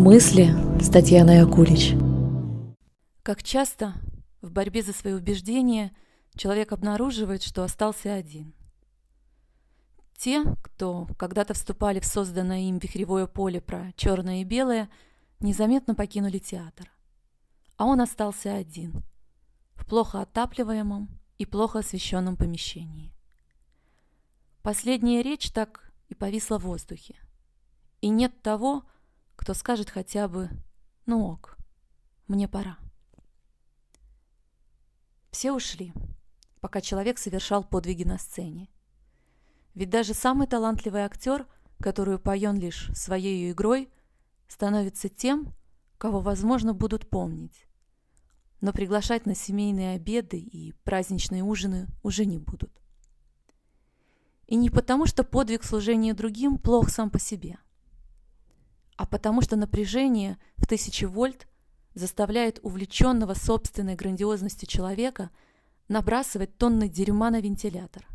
Мысли с Татьяной Акулич. Как часто в борьбе за свои убеждения человек обнаруживает, что остался один. Те, кто когда-то вступали в созданное им вихревое поле про черное и белое, незаметно покинули театр. А он остался один, в плохо отапливаемом и плохо освещенном помещении. Последняя речь так и повисла в воздухе. И нет того, кто скажет хотя бы «ну ок, мне пора». Все ушли, пока человек совершал подвиги на сцене. Ведь даже самый талантливый актер, который упоен лишь своей игрой, становится тем, кого, возможно, будут помнить. Но приглашать на семейные обеды и праздничные ужины уже не будут. И не потому, что подвиг служения другим плох сам по себе – а потому что напряжение в тысячи вольт заставляет увлеченного собственной грандиозностью человека набрасывать тонны дерьма на вентилятор.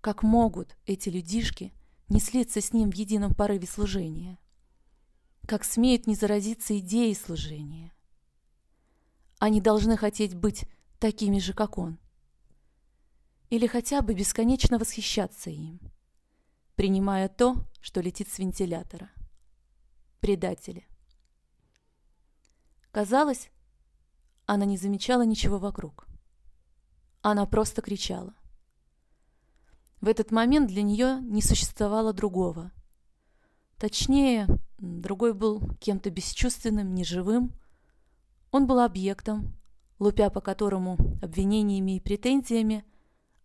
Как могут эти людишки не слиться с ним в едином порыве служения? Как смеют не заразиться идеей служения? Они должны хотеть быть такими же, как он. Или хотя бы бесконечно восхищаться им, принимая то, что летит с вентилятора предатели. Казалось, она не замечала ничего вокруг. Она просто кричала. В этот момент для нее не существовало другого. Точнее, другой был кем-то бесчувственным, неживым. Он был объектом, лупя по которому обвинениями и претензиями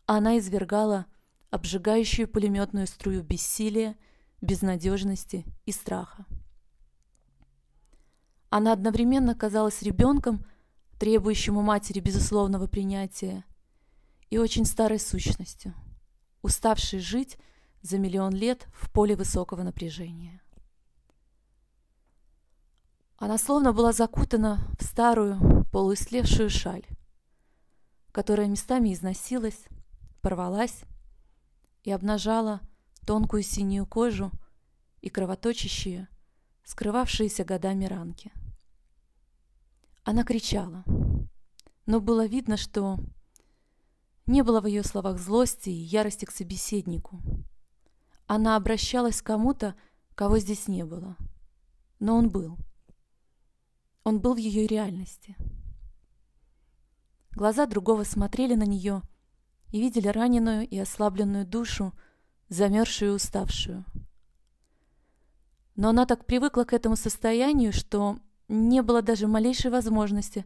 она извергала обжигающую пулеметную струю бессилия, безнадежности и страха. Она одновременно казалась ребенком, требующим у матери безусловного принятия, и очень старой сущностью, уставшей жить за миллион лет в поле высокого напряжения. Она словно была закутана в старую, полуислевшую шаль, которая местами износилась, порвалась и обнажала тонкую синюю кожу и кровоточащие, скрывавшиеся годами ранки. Она кричала, но было видно, что не было в ее словах злости и ярости к собеседнику. Она обращалась к кому-то, кого здесь не было. Но он был. Он был в ее реальности. Глаза другого смотрели на нее и видели раненую и ослабленную душу, замерзшую и уставшую. Но она так привыкла к этому состоянию, что не было даже малейшей возможности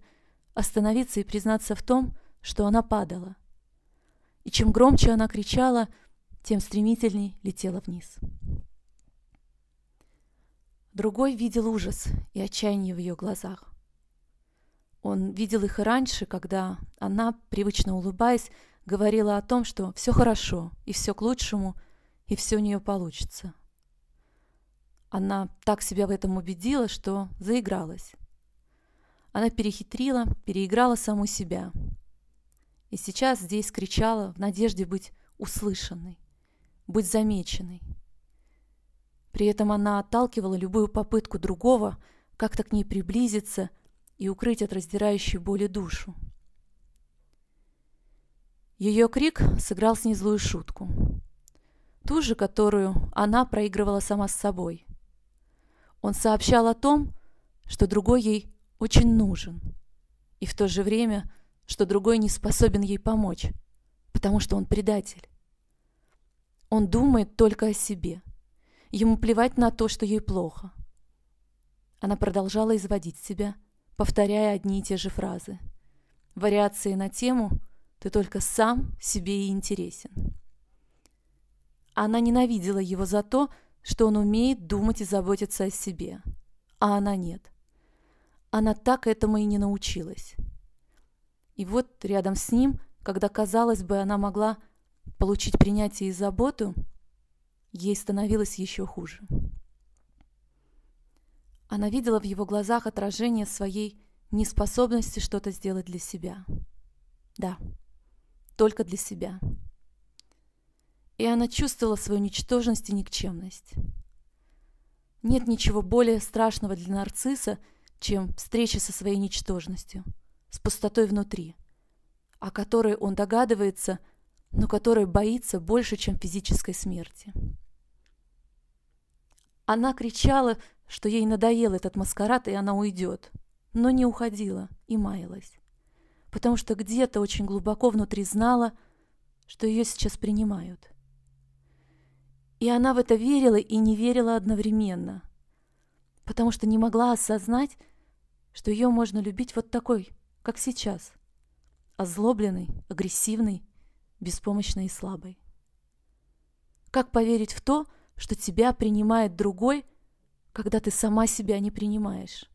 остановиться и признаться в том, что она падала. И чем громче она кричала, тем стремительней летела вниз. Другой видел ужас и отчаяние в ее глазах. Он видел их и раньше, когда она, привычно улыбаясь, говорила о том, что все хорошо и все к лучшему, и все у нее получится. Она так себя в этом убедила, что заигралась. Она перехитрила, переиграла саму себя. И сейчас здесь кричала в надежде быть услышанной, быть замеченной. При этом она отталкивала любую попытку другого как-то к ней приблизиться и укрыть от раздирающей боли душу. Ее крик сыграл с ней злую шутку. Ту же, которую она проигрывала сама с собой. Он сообщал о том, что другой ей очень нужен, и в то же время, что другой не способен ей помочь, потому что он предатель. Он думает только о себе. Ему плевать на то, что ей плохо. Она продолжала изводить себя, повторяя одни и те же фразы. Вариации на тему «ты только сам себе и интересен». Она ненавидела его за то, что он умеет думать и заботиться о себе, а она нет. Она так этому и не научилась. И вот рядом с ним, когда, казалось бы, она могла получить принятие и заботу, ей становилось еще хуже. Она видела в его глазах отражение своей неспособности что-то сделать для себя. Да, только для себя и она чувствовала свою ничтожность и никчемность. Нет ничего более страшного для нарцисса, чем встреча со своей ничтожностью, с пустотой внутри, о которой он догадывается, но которой боится больше, чем физической смерти. Она кричала, что ей надоел этот маскарад, и она уйдет, но не уходила и маялась, потому что где-то очень глубоко внутри знала, что ее сейчас принимают. И она в это верила и не верила одновременно, потому что не могла осознать, что ее можно любить вот такой, как сейчас, озлобленной, агрессивной, беспомощной и слабой. Как поверить в то, что тебя принимает другой, когда ты сама себя не принимаешь?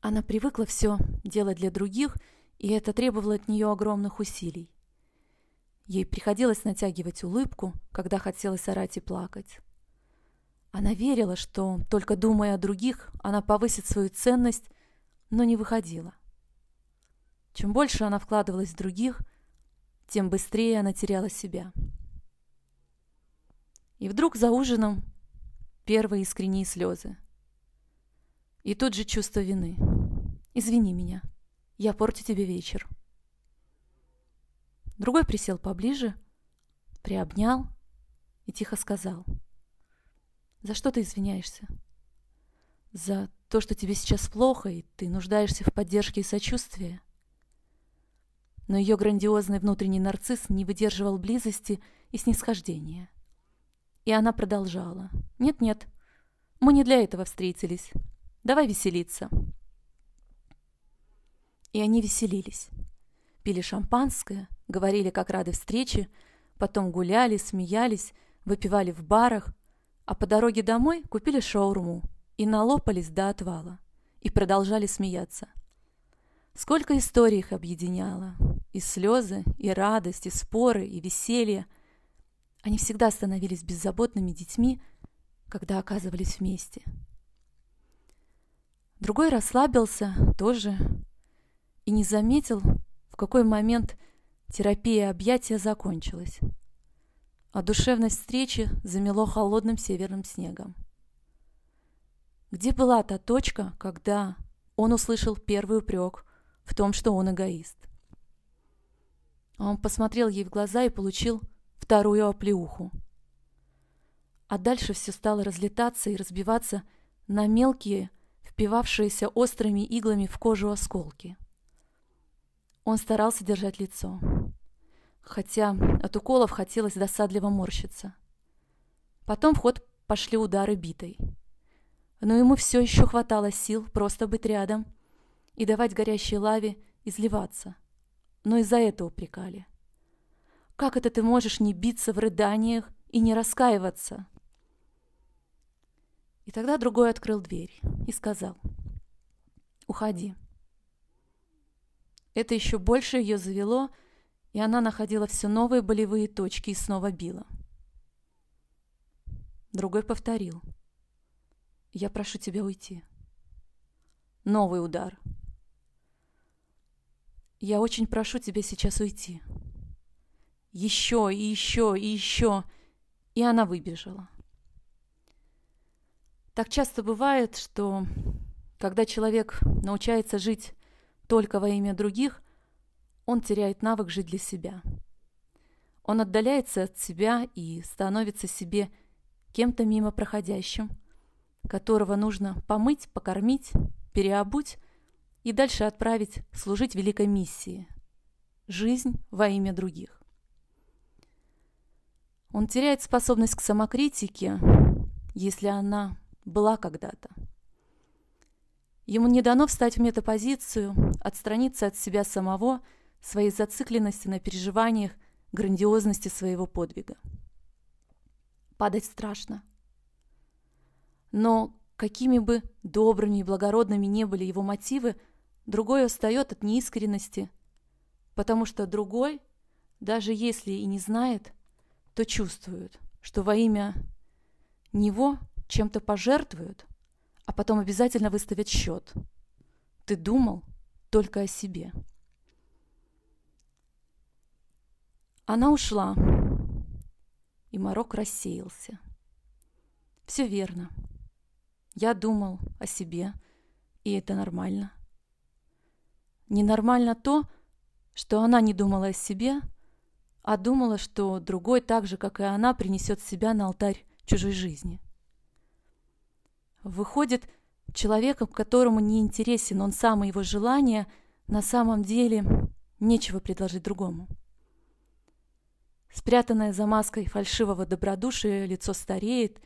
Она привыкла все делать для других, и это требовало от нее огромных усилий. Ей приходилось натягивать улыбку, когда хотелось орать и плакать. Она верила, что, только думая о других, она повысит свою ценность, но не выходила. Чем больше она вкладывалась в других, тем быстрее она теряла себя. И вдруг за ужином первые искренние слезы. И тут же чувство вины. «Извини меня, я порчу тебе вечер». Другой присел поближе, приобнял и тихо сказал. «За что ты извиняешься?» «За то, что тебе сейчас плохо, и ты нуждаешься в поддержке и сочувствии?» Но ее грандиозный внутренний нарцисс не выдерживал близости и снисхождения. И она продолжала. «Нет-нет, мы не для этого встретились. Давай веселиться». И они веселились. Пили шампанское, говорили, как рады встрече, потом гуляли, смеялись, выпивали в барах, а по дороге домой купили шаурму и налопались до отвала и продолжали смеяться. Сколько историй их объединяло. И слезы, и радость, и споры, и веселье. Они всегда становились беззаботными детьми, когда оказывались вместе. Другой расслабился тоже и не заметил, в какой момент Терапия объятия закончилась, а душевность встречи замело холодным северным снегом. Где была та точка, когда он услышал первый упрек в том, что он эгоист? Он посмотрел ей в глаза и получил вторую оплеуху. А дальше все стало разлетаться и разбиваться на мелкие, впивавшиеся острыми иглами в кожу осколки. Он старался держать лицо хотя от уколов хотелось досадливо морщиться. Потом в ход пошли удары битой. Но ему все еще хватало сил просто быть рядом и давать горящей лаве изливаться. Но и за это упрекали. Как это ты можешь не биться в рыданиях и не раскаиваться? И тогда другой открыл дверь и сказал, «Уходи». Это еще больше ее завело, и она находила все новые болевые точки и снова била. Другой повторил. «Я прошу тебя уйти». Новый удар. «Я очень прошу тебя сейчас уйти». Еще и еще и еще. И она выбежала. Так часто бывает, что когда человек научается жить только во имя других – он теряет навык жить для себя. Он отдаляется от себя и становится себе кем-то мимо проходящим, которого нужно помыть, покормить, переобуть и дальше отправить служить великой миссии – жизнь во имя других. Он теряет способность к самокритике, если она была когда-то. Ему не дано встать в метапозицию, отстраниться от себя самого – своей зацикленности на переживаниях грандиозности своего подвига. Падать страшно. Но какими бы добрыми и благородными не были его мотивы, другой устает от неискренности, потому что другой, даже если и не знает, то чувствует, что во имя него чем-то пожертвуют, а потом обязательно выставят счет. Ты думал только о себе. Она ушла, и морок рассеялся. Все верно. Я думал о себе, и это нормально. Ненормально то, что она не думала о себе, а думала, что другой так же, как и она, принесет себя на алтарь чужой жизни. Выходит, человеком, которому не интересен он сам и его желания, на самом деле нечего предложить другому. Спрятанное за маской фальшивого добродушия лицо стареет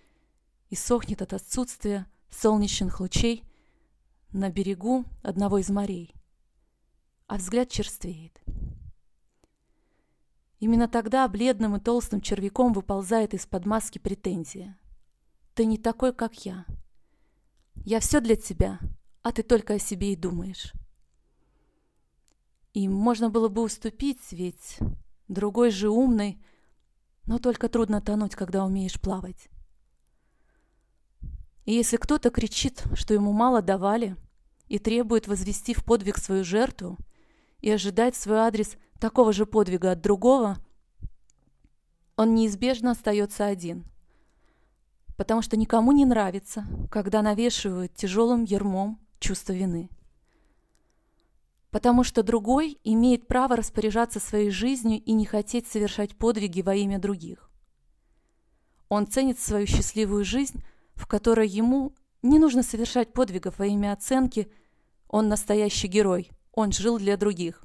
и сохнет от отсутствия солнечных лучей на берегу одного из морей, а взгляд черствеет. Именно тогда бледным и толстым червяком выползает из-под маски претензия. «Ты не такой, как я. Я все для тебя, а ты только о себе и думаешь». И можно было бы уступить, ведь другой же умный, но только трудно тонуть, когда умеешь плавать. И если кто-то кричит, что ему мало давали, и требует возвести в подвиг свою жертву, и ожидать в свой адрес такого же подвига от другого, он неизбежно остается один. Потому что никому не нравится, когда навешивают тяжелым ермом чувство вины. Потому что другой имеет право распоряжаться своей жизнью и не хотеть совершать подвиги во имя других. Он ценит свою счастливую жизнь, в которой ему не нужно совершать подвигов во имя оценки «он настоящий герой», «он жил для других».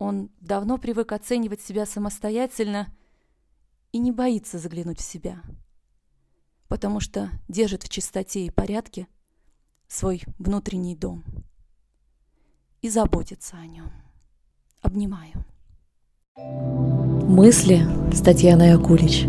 Он давно привык оценивать себя самостоятельно и не боится заглянуть в себя, потому что держит в чистоте и порядке свой внутренний дом и заботится о нем. Обнимаю. Мысли с Татьяной Акулич.